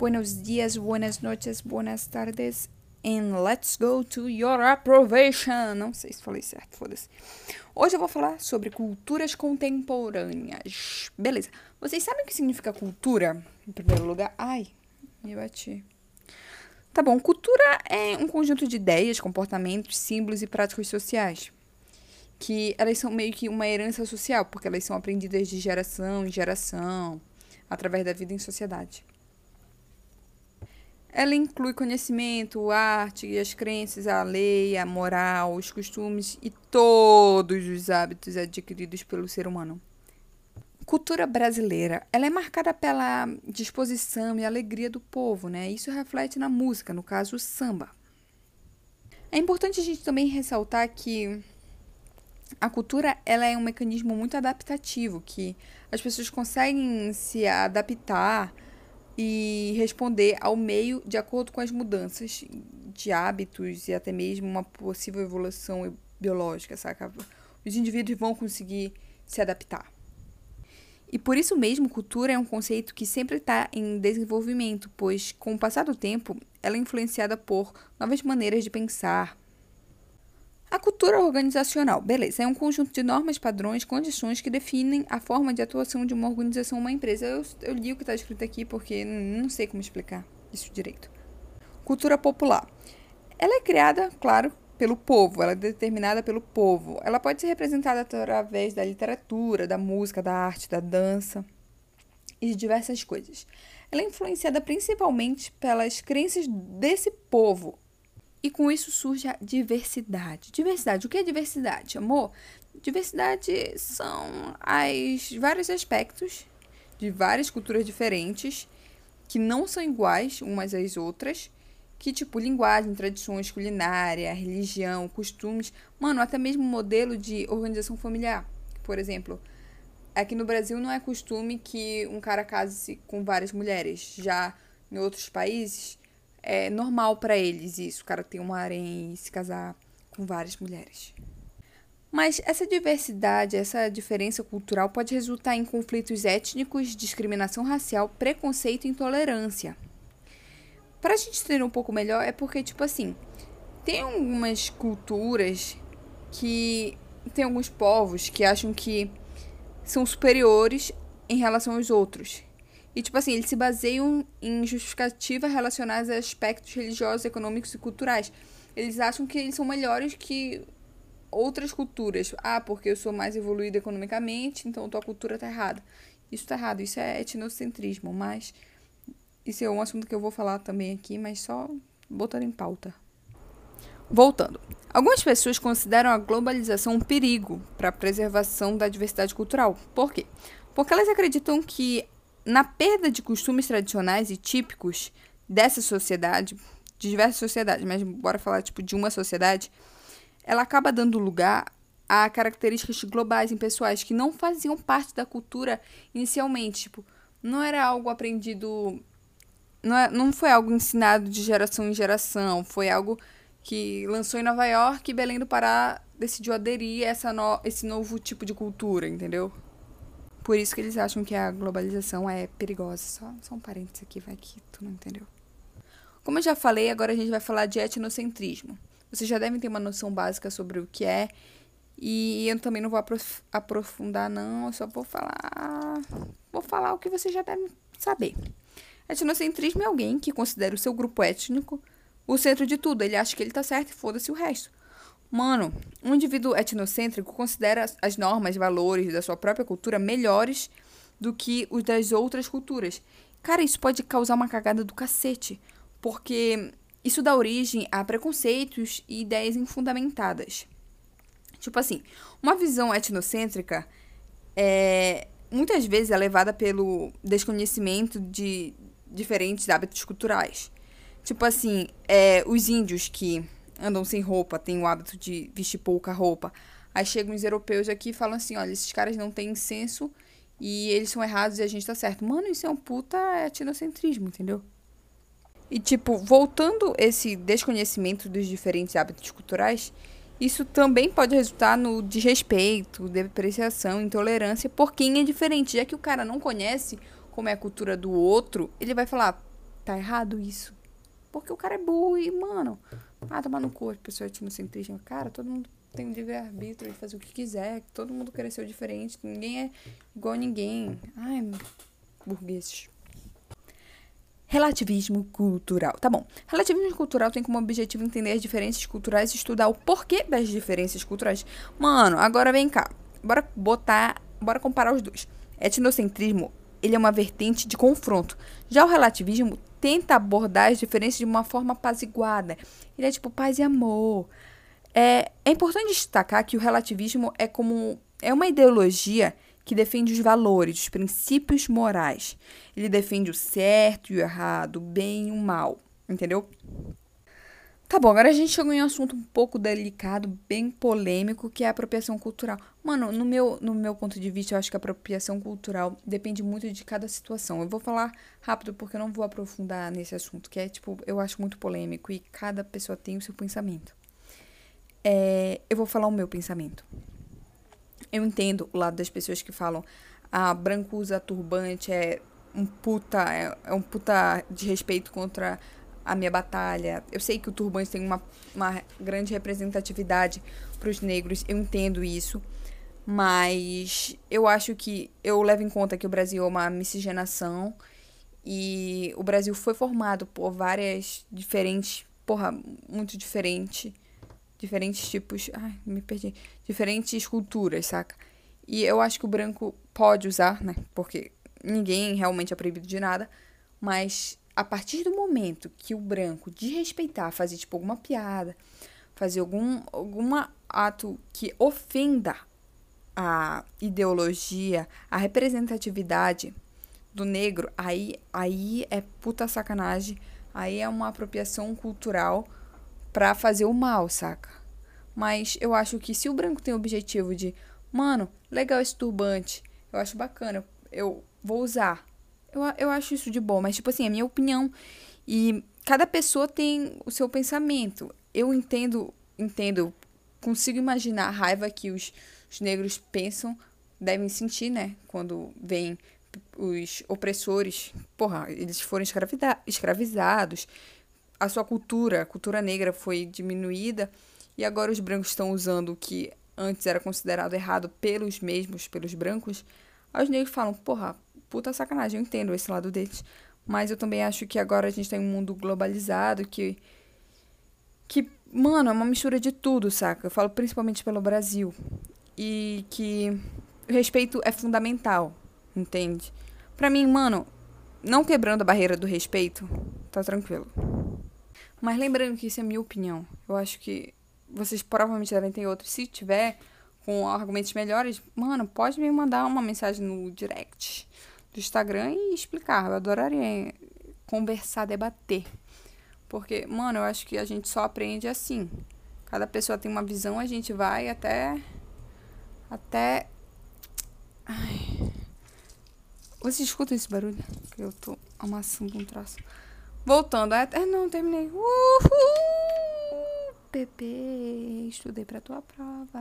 buenos dias, buenas noches, buenas tardes, and let's go to your approbation. Não sei se falei certo, foda-se. Hoje eu vou falar sobre culturas contemporâneas. Beleza. Vocês sabem o que significa cultura? Em primeiro lugar, ai, me bati. Tá bom, cultura é um conjunto de ideias, comportamentos, símbolos e práticas sociais. Que elas são meio que uma herança social, porque elas são aprendidas de geração em geração, através da vida em sociedade. Ela inclui conhecimento, arte, as crenças, a lei, a moral, os costumes e todos os hábitos adquiridos pelo ser humano. Cultura brasileira, ela é marcada pela disposição e alegria do povo, né? Isso reflete na música, no caso o samba. É importante a gente também ressaltar que a cultura ela é um mecanismo muito adaptativo, que as pessoas conseguem se adaptar e responder ao meio de acordo com as mudanças de hábitos e até mesmo uma possível evolução biológica, saca? Os indivíduos vão conseguir se adaptar. E por isso mesmo, cultura é um conceito que sempre está em desenvolvimento, pois, com o passar do tempo, ela é influenciada por novas maneiras de pensar, a cultura organizacional, beleza, é um conjunto de normas, padrões, condições que definem a forma de atuação de uma organização uma empresa. Eu, eu li o que está escrito aqui porque não sei como explicar isso direito. Cultura popular. Ela é criada, claro, pelo povo, ela é determinada pelo povo. Ela pode ser representada através da literatura, da música, da arte, da dança e de diversas coisas. Ela é influenciada principalmente pelas crenças desse povo e com isso surge a diversidade. Diversidade, o que é diversidade, amor? Diversidade são as vários aspectos de várias culturas diferentes que não são iguais umas às outras, que tipo linguagem, tradições, culinária, religião, costumes, mano, até mesmo modelo de organização familiar. Por exemplo, aqui no Brasil não é costume que um cara case com várias mulheres. Já em outros países é normal para eles isso, o cara ter um harém e se casar com várias mulheres. Mas essa diversidade, essa diferença cultural pode resultar em conflitos étnicos, discriminação racial, preconceito e intolerância. Para a gente entender um pouco melhor, é porque, tipo assim, tem algumas culturas que. Tem alguns povos que acham que são superiores em relação aos outros. E, tipo assim, eles se baseiam em justificativas relacionadas a aspectos religiosos, econômicos e culturais. Eles acham que eles são melhores que outras culturas. Ah, porque eu sou mais evoluído economicamente, então tua cultura tá errada. Isso tá errado, isso é etnocentrismo, mas isso é um assunto que eu vou falar também aqui, mas só botando em pauta. Voltando. Algumas pessoas consideram a globalização um perigo para a preservação da diversidade cultural. Por quê? Porque elas acreditam que na perda de costumes tradicionais e típicos dessa sociedade, de diversas sociedades, mas bora falar tipo de uma sociedade, ela acaba dando lugar a características globais em pessoais que não faziam parte da cultura inicialmente, tipo, não era algo aprendido não, é, não foi algo ensinado de geração em geração, foi algo que lançou em Nova York e Belém do Pará decidiu aderir a essa no, esse novo tipo de cultura, entendeu? Por isso que eles acham que a globalização é perigosa. Só, só um parênteses aqui, vai que tu não entendeu. Como eu já falei, agora a gente vai falar de etnocentrismo. Vocês já devem ter uma noção básica sobre o que é. E eu também não vou aprofundar, não. Eu só vou falar. Vou falar o que vocês já devem saber. Etnocentrismo é alguém que considera o seu grupo étnico o centro de tudo. Ele acha que ele tá certo e foda-se o resto. Mano, um indivíduo etnocêntrico considera as normas valores da sua própria cultura melhores do que os das outras culturas. Cara, isso pode causar uma cagada do cacete, porque isso dá origem a preconceitos e ideias infundamentadas. Tipo assim, uma visão etnocêntrica é muitas vezes é levada pelo desconhecimento de diferentes hábitos culturais. Tipo assim, é, os índios que andam sem roupa, têm o hábito de vestir pouca roupa. Aí chegam os europeus aqui e falam assim: olha, esses caras não têm senso e eles são errados e a gente tá certo. Mano, isso é um puta etnocentrismo, entendeu? E, tipo, voltando esse desconhecimento dos diferentes hábitos culturais, isso também pode resultar no desrespeito, depreciação, intolerância por quem é diferente. Já que o cara não conhece como é a cultura do outro, ele vai falar: tá errado isso. Porque o cara é burro e, mano, ah, tomar no corpo, pessoa etnocentrismo. Cara, todo mundo tem um livre-arbítrio de fazer o que quiser. Todo mundo cresceu diferente. Ninguém é igual a ninguém. Ai, burgueses. Relativismo cultural. Tá bom. Relativismo cultural tem como objetivo entender as diferenças culturais e estudar o porquê das diferenças culturais. Mano, agora vem cá. Bora botar. Bora comparar os dois. Etnocentrismo, ele é uma vertente de confronto. Já o relativismo tenta abordar as diferenças de uma forma apaziguada. Ele é tipo paz e amor. É, é importante destacar que o relativismo é como é uma ideologia que defende os valores, os princípios morais. Ele defende o certo e o errado, o bem e o mal, entendeu? Tá bom, agora a gente chegou em um assunto um pouco delicado, bem polêmico, que é a apropriação cultural. Mano, no meu, no meu ponto de vista, eu acho que a apropriação cultural depende muito de cada situação. Eu vou falar rápido porque eu não vou aprofundar nesse assunto, que é, tipo, eu acho muito polêmico e cada pessoa tem o seu pensamento. É, eu vou falar o meu pensamento. Eu entendo o lado das pessoas que falam, ah, branco usa turbante, é um puta, é, é um puta de respeito contra a minha batalha. Eu sei que o turbante tem uma, uma grande representatividade para os negros, eu entendo isso. Mas eu acho que eu levo em conta que o Brasil é uma miscigenação e o Brasil foi formado por várias diferentes, porra, muito diferente diferentes tipos. Ai, me perdi. Diferentes culturas, saca? E eu acho que o branco pode usar, né? Porque ninguém realmente é proibido de nada. Mas a partir do momento que o branco desrespeitar, fazer tipo alguma piada, fazer algum alguma ato que ofenda a ideologia, a representatividade do negro, aí, aí é puta sacanagem. Aí é uma apropriação cultural para fazer o mal, saca? Mas eu acho que se o branco tem o objetivo de, mano, legal esse turbante, eu acho bacana, eu vou usar. Eu, eu acho isso de bom, mas tipo assim, é minha opinião. E cada pessoa tem o seu pensamento. Eu entendo, entendo, consigo imaginar a raiva que os, os negros pensam, devem sentir, né? Quando vêm os opressores, porra, eles foram escravizados, a sua cultura, a cultura negra foi diminuída e agora os brancos estão usando o que antes era considerado errado pelos mesmos, pelos brancos. Aí os negros falam, porra, puta sacanagem, eu entendo esse lado deles. Mas eu também acho que agora a gente tem um mundo globalizado que. Que, mano, é uma mistura de tudo, saca? Eu falo principalmente pelo Brasil. E que o respeito é fundamental, entende? Pra mim, mano, não quebrando a barreira do respeito, tá tranquilo. Mas lembrando que isso é minha opinião. Eu acho que vocês provavelmente devem ter outros. Se tiver com argumentos melhores, mano, pode me mandar uma mensagem no direct do Instagram e explicar. Eu adoraria conversar, debater. Porque, mano, eu acho que a gente só aprende assim. Cada pessoa tem uma visão, a gente vai até. Até. Ai. Vocês escutam esse barulho? Que eu tô amassando um traço. Voltando, é, é, não, terminei. Uhul! Bebê, estudei pra tua prova.